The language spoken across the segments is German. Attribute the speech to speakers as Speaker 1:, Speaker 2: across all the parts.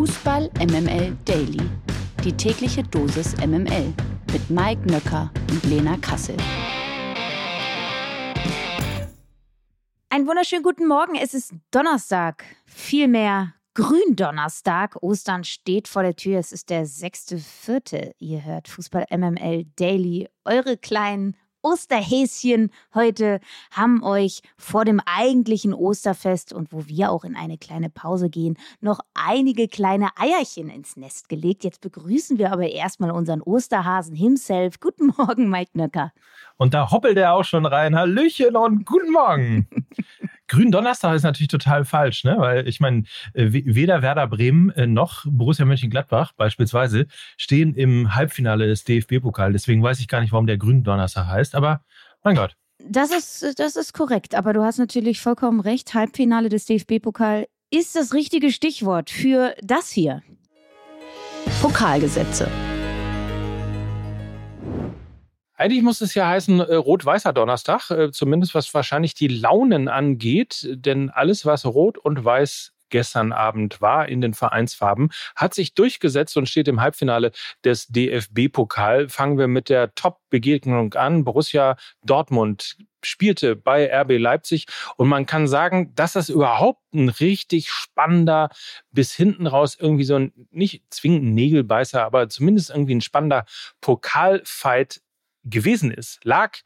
Speaker 1: Fußball MML Daily. Die tägliche Dosis MML mit Mike Nöcker und Lena Kassel.
Speaker 2: Einen wunderschönen guten Morgen. Es ist Donnerstag. Vielmehr Gründonnerstag. Ostern steht vor der Tür. Es ist der 6.4. Ihr hört Fußball MML Daily. Eure kleinen Osterhäschen heute haben euch vor dem eigentlichen Osterfest und wo wir auch in eine kleine Pause gehen, noch einige kleine Eierchen ins Nest gelegt. Jetzt begrüßen wir aber erstmal unseren Osterhasen himself. Guten Morgen, Mike Nöcker.
Speaker 3: Und da hoppelt er auch schon rein. Hallöchen und guten Morgen. Gründonnerstag ist natürlich total falsch, ne? weil ich meine, äh, weder Werder Bremen äh, noch Borussia Mönchengladbach beispielsweise stehen im Halbfinale des DFB-Pokal. Deswegen weiß ich gar nicht, warum der Gründonnerstag heißt, aber mein Gott.
Speaker 2: Das ist, das ist korrekt, aber du hast natürlich vollkommen recht. Halbfinale des DFB-Pokal ist das richtige Stichwort für das hier.
Speaker 1: Pokalgesetze.
Speaker 3: Eigentlich muss es ja heißen äh, rot-weißer Donnerstag, äh, zumindest was wahrscheinlich die Launen angeht, denn alles, was rot und weiß gestern Abend war in den Vereinsfarben, hat sich durchgesetzt und steht im Halbfinale des DFB-Pokal. Fangen wir mit der Top-Begegnung an. Borussia Dortmund spielte bei RB Leipzig und man kann sagen, dass das überhaupt ein richtig spannender, bis hinten raus irgendwie so ein, nicht zwingend Nägelbeißer, aber zumindest irgendwie ein spannender Pokalfight gewesen ist, lag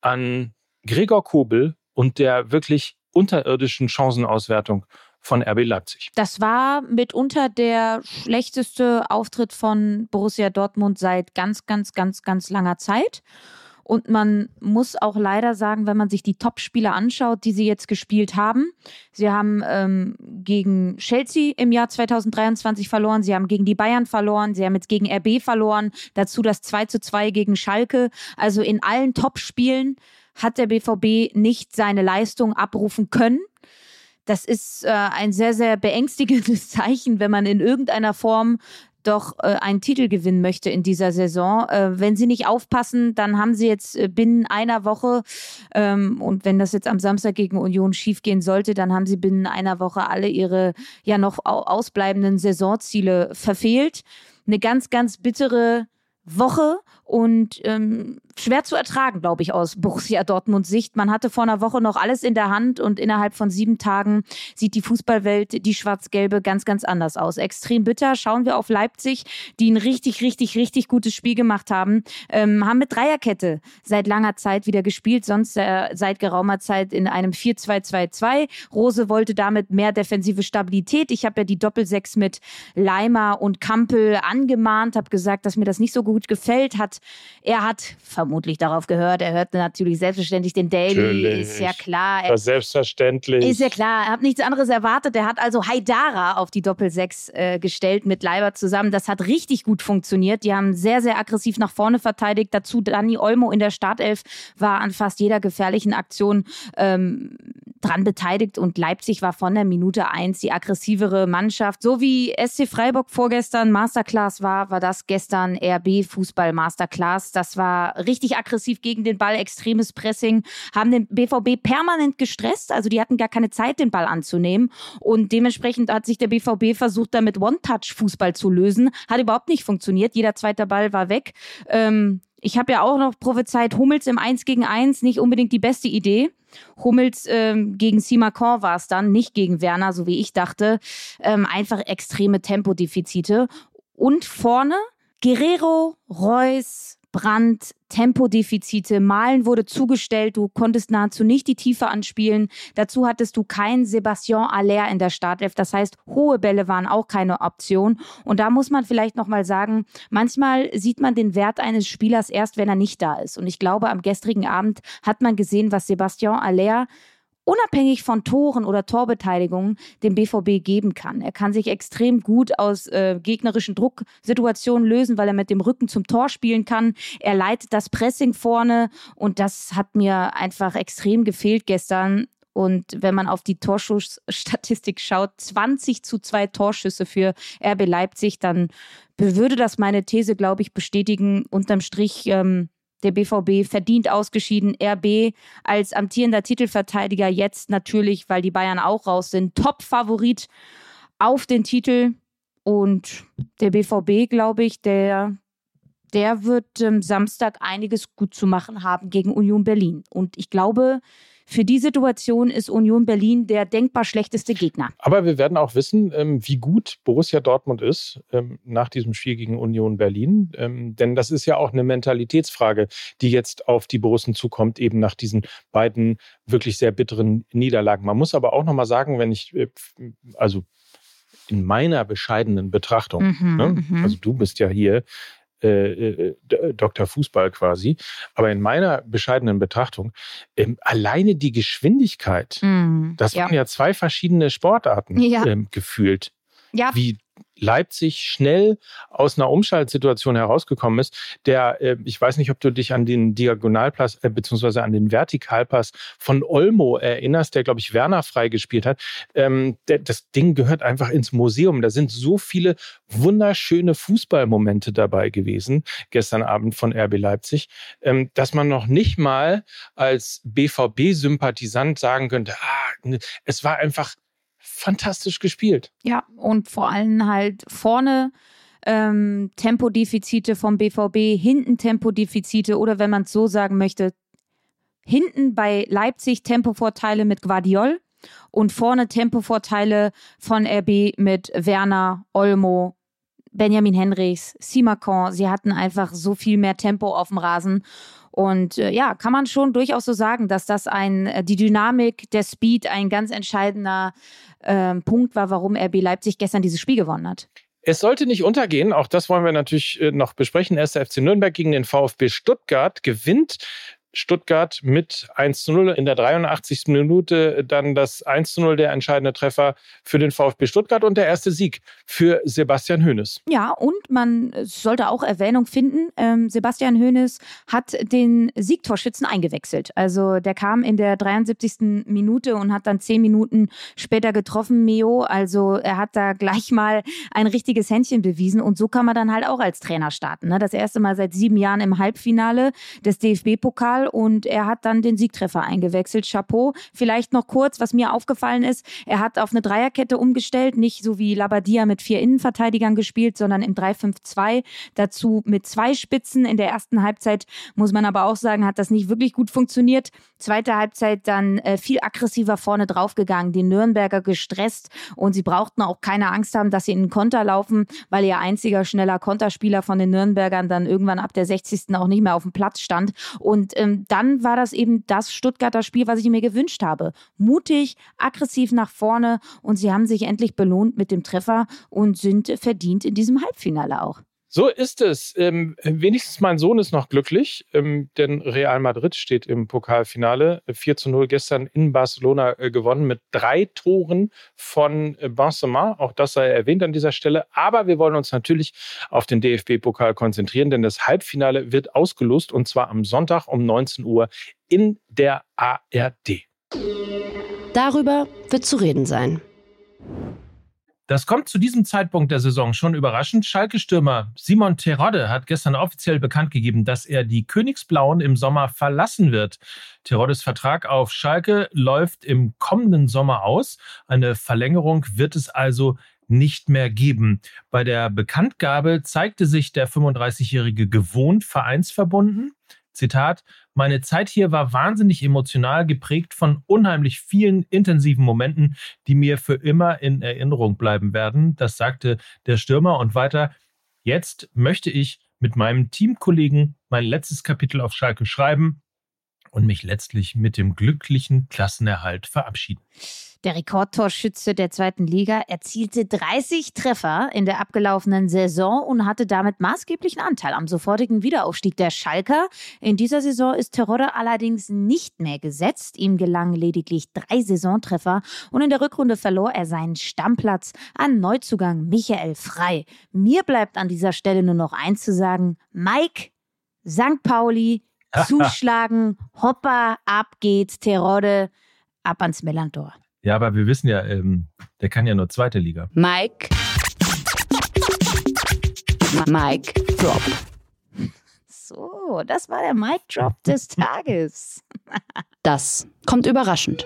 Speaker 3: an Gregor Kobel und der wirklich unterirdischen Chancenauswertung von RB Leipzig.
Speaker 2: Das war mitunter der schlechteste Auftritt von Borussia Dortmund seit ganz, ganz, ganz, ganz langer Zeit. Und man muss auch leider sagen, wenn man sich die Top-Spieler anschaut, die sie jetzt gespielt haben, sie haben ähm, gegen Chelsea im Jahr 2023 verloren, sie haben gegen die Bayern verloren, sie haben jetzt gegen RB verloren, dazu das 2 zu 2 gegen Schalke. Also in allen Top-Spielen hat der BVB nicht seine Leistung abrufen können. Das ist äh, ein sehr, sehr beängstigendes Zeichen, wenn man in irgendeiner Form doch äh, einen Titel gewinnen möchte in dieser Saison. Äh, wenn sie nicht aufpassen, dann haben sie jetzt äh, binnen einer Woche, ähm, und wenn das jetzt am Samstag gegen Union schiefgehen sollte, dann haben sie binnen einer Woche alle ihre ja noch ausbleibenden Saisonziele verfehlt. Eine ganz, ganz bittere Woche und ähm, schwer zu ertragen, glaube ich, aus Borussia Dortmunds Sicht. Man hatte vor einer Woche noch alles in der Hand und innerhalb von sieben Tagen sieht die Fußballwelt, die schwarz-gelbe, ganz, ganz anders aus. Extrem bitter. Schauen wir auf Leipzig, die ein richtig, richtig, richtig gutes Spiel gemacht haben, ähm, haben mit Dreierkette seit langer Zeit wieder gespielt, sonst äh, seit geraumer Zeit in einem 4-2-2-2. Rose wollte damit mehr defensive Stabilität. Ich habe ja die Doppelsechs mit Leimer und Kampel angemahnt, habe gesagt, dass mir das nicht so gut gefällt. Hat er hat vermutlich darauf gehört. Er hört natürlich selbstverständlich den Daily. Natürlich. Ist ja klar.
Speaker 3: Er, selbstverständlich.
Speaker 2: Ist ja klar. Er hat nichts anderes erwartet. Er hat also Haidara auf die Doppelsechs äh, gestellt mit Leiber zusammen. Das hat richtig gut funktioniert. Die haben sehr, sehr aggressiv nach vorne verteidigt. Dazu Dani Olmo in der Startelf war an fast jeder gefährlichen Aktion ähm, dran beteiligt und Leipzig war von der Minute eins die aggressivere Mannschaft. So wie SC Freiburg vorgestern Masterclass war, war das gestern RB Fußball Masterclass. Das war richtig aggressiv gegen den Ball, extremes Pressing, haben den BVB permanent gestresst. Also die hatten gar keine Zeit, den Ball anzunehmen. Und dementsprechend hat sich der BVB versucht, damit One-Touch-Fußball zu lösen. Hat überhaupt nicht funktioniert. Jeder zweite Ball war weg. Ähm, ich habe ja auch noch prophezeit, Hummels im 1 gegen 1, nicht unbedingt die beste Idee. Hummels ähm, gegen Simakon war es dann, nicht gegen Werner, so wie ich dachte. Ähm, einfach extreme Tempodefizite. Und vorne Guerrero, Reus, Brand, Tempodefizite, Malen wurde zugestellt, du konntest nahezu nicht die Tiefe anspielen. Dazu hattest du keinen Sebastian Aller in der Startelf, das heißt, hohe Bälle waren auch keine Option. Und da muss man vielleicht nochmal sagen, manchmal sieht man den Wert eines Spielers erst, wenn er nicht da ist. Und ich glaube, am gestrigen Abend hat man gesehen, was Sebastian Aller unabhängig von Toren oder Torbeteiligungen dem BVB geben kann. Er kann sich extrem gut aus äh, gegnerischen Drucksituationen lösen, weil er mit dem Rücken zum Tor spielen kann. Er leitet das Pressing vorne und das hat mir einfach extrem gefehlt gestern. Und wenn man auf die Torschussstatistik schaut, 20 zu 2 Torschüsse für RB Leipzig, dann würde das meine These, glaube ich, bestätigen. Unterm Strich ähm, der BVB verdient ausgeschieden. RB als amtierender Titelverteidiger jetzt natürlich, weil die Bayern auch raus sind, Top-Favorit auf den Titel. Und der BVB, glaube ich, der, der wird ähm, Samstag einiges gut zu machen haben gegen Union Berlin. Und ich glaube, für die Situation ist Union Berlin der denkbar schlechteste Gegner.
Speaker 3: Aber wir werden auch wissen, ähm, wie gut Borussia Dortmund ist ähm, nach diesem Spiel gegen Union Berlin. Ähm, denn das ist ja auch eine Mentalitätsfrage, die jetzt auf die Borussen zukommt, eben nach diesen beiden wirklich sehr bitteren Niederlagen. Man muss aber auch nochmal sagen, wenn ich, äh, also in meiner bescheidenen Betrachtung, mhm, ne? Mhm. also du bist ja hier äh, äh Dr. Fußball quasi. Aber in meiner bescheidenen Betrachtung, ähm, alleine die Geschwindigkeit, mm, das ja. waren ja zwei verschiedene Sportarten ja. ähm, gefühlt. Ja. Wie Leipzig schnell aus einer Umschaltsituation herausgekommen ist, der, äh, ich weiß nicht, ob du dich an den Diagonalpass äh, beziehungsweise an den Vertikalpass von Olmo erinnerst, der, glaube ich, Werner freigespielt hat. Ähm, der, das Ding gehört einfach ins Museum. Da sind so viele wunderschöne Fußballmomente dabei gewesen, gestern Abend von RB Leipzig, ähm, dass man noch nicht mal als BVB-Sympathisant sagen könnte, ah, es war einfach fantastisch gespielt.
Speaker 2: Ja, und vor allem halt vorne ähm, Tempodefizite vom BVB, hinten Tempodefizite oder wenn man es so sagen möchte, hinten bei Leipzig Tempovorteile mit Guardiol und vorne Tempovorteile von RB mit Werner, Olmo, Benjamin Henrichs, Simakon. Sie hatten einfach so viel mehr Tempo auf dem Rasen. Und äh, ja, kann man schon durchaus so sagen, dass das ein, äh, die Dynamik, der Speed ein ganz entscheidender äh, Punkt war, warum RB Leipzig gestern dieses Spiel gewonnen hat.
Speaker 3: Es sollte nicht untergehen, auch das wollen wir natürlich äh, noch besprechen. 1. FC Nürnberg gegen den VfB Stuttgart gewinnt Stuttgart mit 1 zu 0 in der 83. Minute dann das 1 zu 0 der entscheidende Treffer für den VfB Stuttgart und der erste Sieg für Sebastian Hoeneß.
Speaker 2: Ja, und man sollte auch Erwähnung finden, ähm, Sebastian Hoeneß hat den Siegtorschützen eingewechselt. Also der kam in der 73. Minute und hat dann zehn Minuten später getroffen, Meo. Also er hat da gleich mal ein richtiges Händchen bewiesen und so kann man dann halt auch als Trainer starten. Ne? Das erste Mal seit sieben Jahren im Halbfinale des DFB-Pokals und er hat dann den Siegtreffer eingewechselt. Chapeau. Vielleicht noch kurz, was mir aufgefallen ist, er hat auf eine Dreierkette umgestellt, nicht so wie Labadia mit vier Innenverteidigern gespielt, sondern im 3-5-2, dazu mit zwei Spitzen. In der ersten Halbzeit muss man aber auch sagen, hat das nicht wirklich gut funktioniert. Zweite Halbzeit dann äh, viel aggressiver vorne draufgegangen, die Nürnberger gestresst und sie brauchten auch keine Angst haben, dass sie in den Konter laufen, weil ihr einziger schneller Konterspieler von den Nürnbergern dann irgendwann ab der 60. auch nicht mehr auf dem Platz stand. Und ähm, dann war das eben das Stuttgarter Spiel, was ich mir gewünscht habe. Mutig, aggressiv nach vorne und sie haben sich endlich belohnt mit dem Treffer und sind verdient in diesem Halbfinale auch.
Speaker 3: So ist es. Ähm, wenigstens mein Sohn ist noch glücklich, ähm, denn Real Madrid steht im Pokalfinale. 4 zu 0 gestern in Barcelona äh, gewonnen mit drei Toren von äh, Benzema. Auch das sei erwähnt an dieser Stelle. Aber wir wollen uns natürlich auf den DFB-Pokal konzentrieren, denn das Halbfinale wird ausgelost und zwar am Sonntag um 19 Uhr in der ARD.
Speaker 1: Darüber wird zu reden sein.
Speaker 3: Das kommt zu diesem Zeitpunkt der Saison schon überraschend. Schalke-Stürmer Simon Terodde hat gestern offiziell bekannt gegeben, dass er die Königsblauen im Sommer verlassen wird. Teroddes Vertrag auf Schalke läuft im kommenden Sommer aus. Eine Verlängerung wird es also nicht mehr geben. Bei der Bekanntgabe zeigte sich der 35-Jährige gewohnt vereinsverbunden. Zitat, meine Zeit hier war wahnsinnig emotional geprägt von unheimlich vielen intensiven Momenten, die mir für immer in Erinnerung bleiben werden. Das sagte der Stürmer und weiter. Jetzt möchte ich mit meinem Teamkollegen mein letztes Kapitel auf Schalke schreiben und mich letztlich mit dem glücklichen Klassenerhalt verabschieden.
Speaker 2: Der Rekordtorschütze der zweiten Liga erzielte 30 Treffer in der abgelaufenen Saison und hatte damit maßgeblichen Anteil am sofortigen Wiederaufstieg der Schalker. In dieser Saison ist Terodde allerdings nicht mehr gesetzt. Ihm gelangen lediglich drei Saisontreffer und in der Rückrunde verlor er seinen Stammplatz an Neuzugang Michael Frei. Mir bleibt an dieser Stelle nur noch eins zu sagen. Mike, St. Pauli, zuschlagen, Hopper, ab geht's, Terodde, ab ans Melantor.
Speaker 3: Ja, aber wir wissen ja, ähm, der kann ja nur zweite Liga.
Speaker 1: Mike. Mike Drop.
Speaker 2: So, das war der Mike Drop des Tages.
Speaker 1: das kommt überraschend.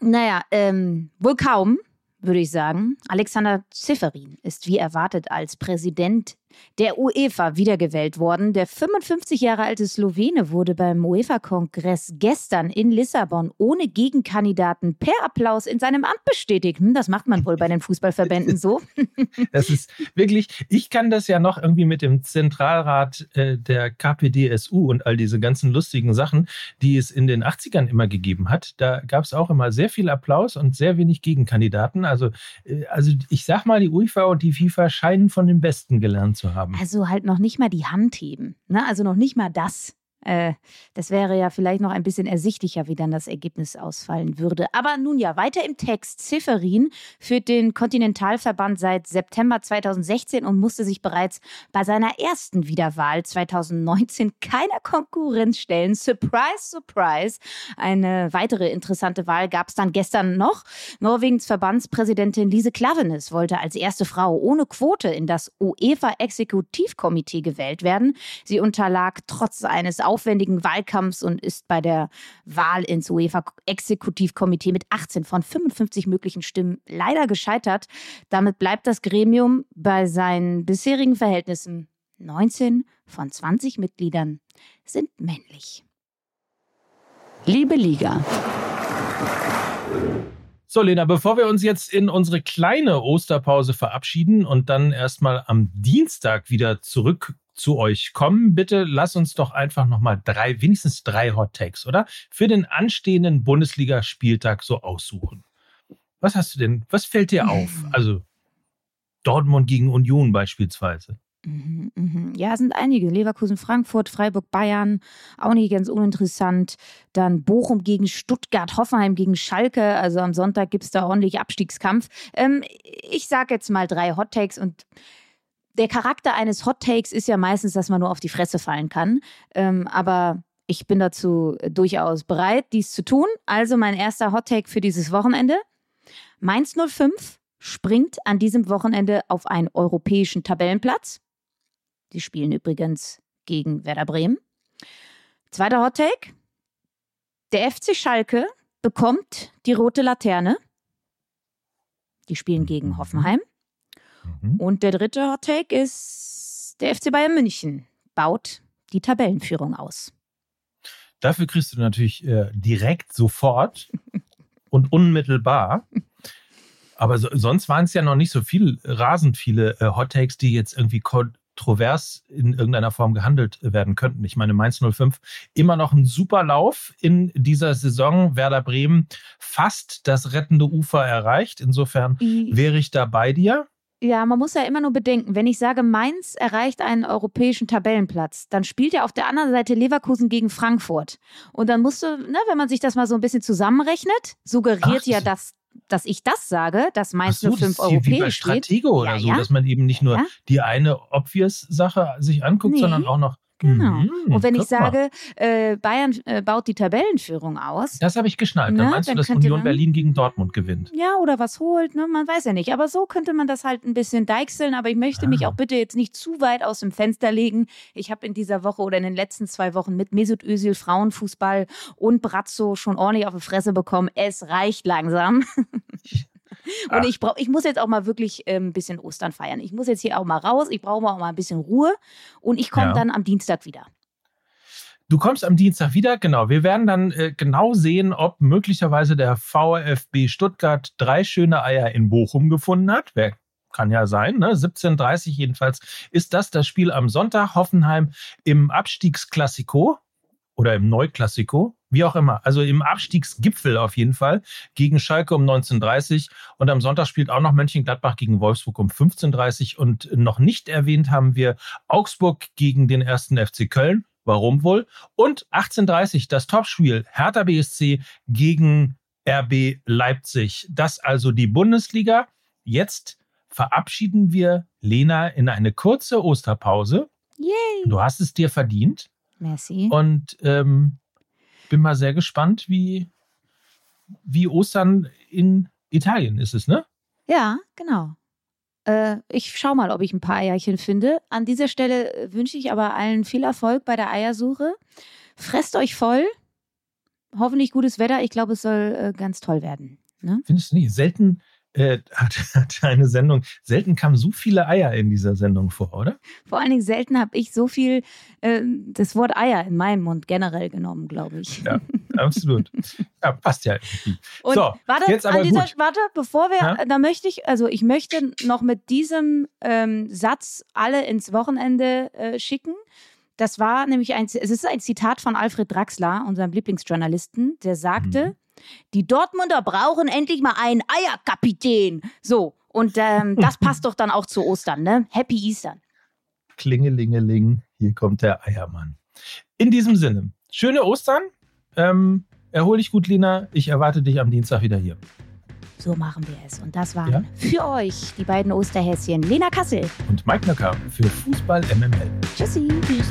Speaker 2: Naja, ähm, wohl kaum würde ich sagen. Alexander Zifferin ist wie erwartet als Präsident der UEFA wiedergewählt worden. Der 55 Jahre alte Slowene wurde beim UEFA-Kongress gestern in Lissabon ohne Gegenkandidaten per Applaus in seinem Amt bestätigt. Hm, das macht man wohl bei den Fußballverbänden so.
Speaker 3: Das ist wirklich, ich kann das ja noch irgendwie mit dem Zentralrat äh, der KPDSU und all diese ganzen lustigen Sachen, die es in den 80ern immer gegeben hat. Da gab es auch immer sehr viel Applaus und sehr wenig Gegenkandidaten. Also, äh, also ich sag mal, die UEFA und die FIFA scheinen von den Besten gelernt zu haben.
Speaker 2: Also halt noch nicht mal die Hand heben. Ne? Also noch nicht mal das. Äh, das wäre ja vielleicht noch ein bisschen ersichtlicher, wie dann das Ergebnis ausfallen würde. Aber nun ja, weiter im Text. Zifferin führt den Kontinentalverband seit September 2016 und musste sich bereits bei seiner ersten Wiederwahl 2019 keiner Konkurrenz stellen. Surprise, surprise. Eine weitere interessante Wahl gab es dann gestern noch. Norwegens Verbandspräsidentin Lise Klavenes wollte als erste Frau ohne Quote in das UEFA-Exekutivkomitee gewählt werden. Sie unterlag trotz eines Auf aufwendigen Wahlkampfs und ist bei der Wahl ins UEFA-Exekutivkomitee mit 18 von 55 möglichen Stimmen leider gescheitert. Damit bleibt das Gremium bei seinen bisherigen Verhältnissen. 19 von 20 Mitgliedern sind männlich.
Speaker 1: Liebe Liga.
Speaker 3: So, Lena, bevor wir uns jetzt in unsere kleine Osterpause verabschieden und dann erstmal am Dienstag wieder zurück zu euch kommen. Bitte lass uns doch einfach nochmal drei, wenigstens drei Hot Takes, oder? Für den anstehenden Bundesligaspieltag so aussuchen. Was hast du denn, was fällt dir auf? Also Dortmund gegen Union beispielsweise.
Speaker 2: Mhm, mhm. Ja, sind einige. Leverkusen, Frankfurt, Freiburg, Bayern, auch nicht ganz uninteressant. Dann Bochum gegen Stuttgart, Hoffenheim gegen Schalke. Also am Sonntag gibt es da ordentlich Abstiegskampf. Ähm, ich sage jetzt mal drei Hot Takes und der Charakter eines Hot Takes ist ja meistens, dass man nur auf die Fresse fallen kann. Ähm, aber ich bin dazu durchaus bereit, dies zu tun. Also mein erster Hot Take für dieses Wochenende. Mainz 05 springt an diesem Wochenende auf einen europäischen Tabellenplatz. Die spielen übrigens gegen Werder Bremen. Zweiter Hot Take. Der FC Schalke bekommt die rote Laterne. Die spielen gegen mhm. Hoffenheim. Mhm. Und der dritte Hot Take ist, der FC Bayern München baut die Tabellenführung aus.
Speaker 3: Dafür kriegst du natürlich äh, direkt sofort und unmittelbar. Aber so, sonst waren es ja noch nicht so viel, rasend viele äh, Hot Takes, die jetzt irgendwie kontrovers in irgendeiner Form gehandelt werden könnten. Ich meine, Mainz 05 immer noch ein super Lauf in dieser Saison. Werder Bremen fast das rettende Ufer erreicht. Insofern wäre ich da bei dir.
Speaker 2: Ja, man muss ja immer nur bedenken, wenn ich sage, Mainz erreicht einen europäischen Tabellenplatz, dann spielt ja auf der anderen Seite Leverkusen gegen Frankfurt. Und dann musst du, ne, wenn man sich das mal so ein bisschen zusammenrechnet, suggeriert Ach, ja das dass ich das sage, dass Mainz so, 05 europäisch wie bei
Speaker 3: Stratego oder ja, so, ja. dass man eben nicht nur ja. die eine obvious Sache sich anguckt, nee. sondern auch noch
Speaker 2: Genau. Mhm, und wenn ich sage, äh, Bayern äh, baut die Tabellenführung aus.
Speaker 3: Das habe ich geschnallt. Dann ne? meinst dann du, dass Union Berlin gegen Dortmund gewinnt?
Speaker 2: Ja, oder was holt, ne? man weiß ja nicht. Aber so könnte man das halt ein bisschen deichseln. Aber ich möchte ah. mich auch bitte jetzt nicht zu weit aus dem Fenster legen. Ich habe in dieser Woche oder in den letzten zwei Wochen mit Mesut Özil Frauenfußball und Brazzo schon ordentlich auf die Fresse bekommen. Es reicht langsam. Und ich, brauch, ich muss jetzt auch mal wirklich ein bisschen Ostern feiern. Ich muss jetzt hier auch mal raus. Ich brauche auch mal ein bisschen Ruhe. Und ich komme ja. dann am Dienstag wieder.
Speaker 3: Du kommst am Dienstag wieder, genau. Wir werden dann äh, genau sehen, ob möglicherweise der VfB Stuttgart drei schöne Eier in Bochum gefunden hat. Wer kann ja sein, ne? 17.30 jedenfalls ist das das Spiel am Sonntag. Hoffenheim im Abstiegsklassiko oder im Neuklassiko, wie auch immer. Also im Abstiegsgipfel auf jeden Fall gegen Schalke um 19.30 und am Sonntag spielt auch noch Mönchengladbach gegen Wolfsburg um 15.30 und noch nicht erwähnt haben wir Augsburg gegen den ersten FC Köln. Warum wohl? Und 18.30 das Topspiel Hertha BSC gegen RB Leipzig. Das also die Bundesliga. Jetzt verabschieden wir Lena in eine kurze Osterpause.
Speaker 2: Yay.
Speaker 3: Du hast es dir verdient.
Speaker 2: Merci.
Speaker 3: Und ähm, bin mal sehr gespannt, wie, wie Ostern in Italien ist es, ne?
Speaker 2: Ja, genau. Äh, ich schau mal, ob ich ein paar Eierchen finde. An dieser Stelle äh, wünsche ich aber allen viel Erfolg bei der Eiersuche. Fresst euch voll. Hoffentlich gutes Wetter. Ich glaube, es soll äh, ganz toll werden. Ne?
Speaker 3: Findest du nicht? Selten äh, hat, hat eine Sendung. Selten kamen so viele Eier in dieser Sendung vor, oder?
Speaker 2: Vor allen Dingen selten habe ich so viel äh, das Wort Eier in meinem Mund generell genommen, glaube ich.
Speaker 3: Ja, absolut. Ja, passt ja.
Speaker 2: Und
Speaker 3: so,
Speaker 2: warte,
Speaker 3: jetzt aber
Speaker 2: dieser,
Speaker 3: gut.
Speaker 2: warte, bevor wir,
Speaker 3: Ja?
Speaker 2: da möchte ich, also ich möchte noch mit diesem ähm, Satz alle ins Wochenende äh, schicken. Das war nämlich ein, es ist ein Zitat von Alfred Draxler, unserem Lieblingsjournalisten, der sagte,
Speaker 3: Mhm.
Speaker 2: Die Dortmunder brauchen endlich mal einen Eierkapitän. So, und ähm, das passt doch dann auch zu Ostern, ne? Happy Easter.
Speaker 3: Klingelingeling, hier kommt der Eiermann. In diesem Sinne, schöne Ostern. Ähm, erhol dich gut, Lina. Ich erwarte dich am Dienstag wieder hier.
Speaker 2: So machen wir es. Und das waren
Speaker 3: Ja?
Speaker 2: für euch die beiden Osterhäschen Lena Kassel.
Speaker 3: Und Mike Nöcker für Fußball MML.
Speaker 2: Tschüssi. Tschüss.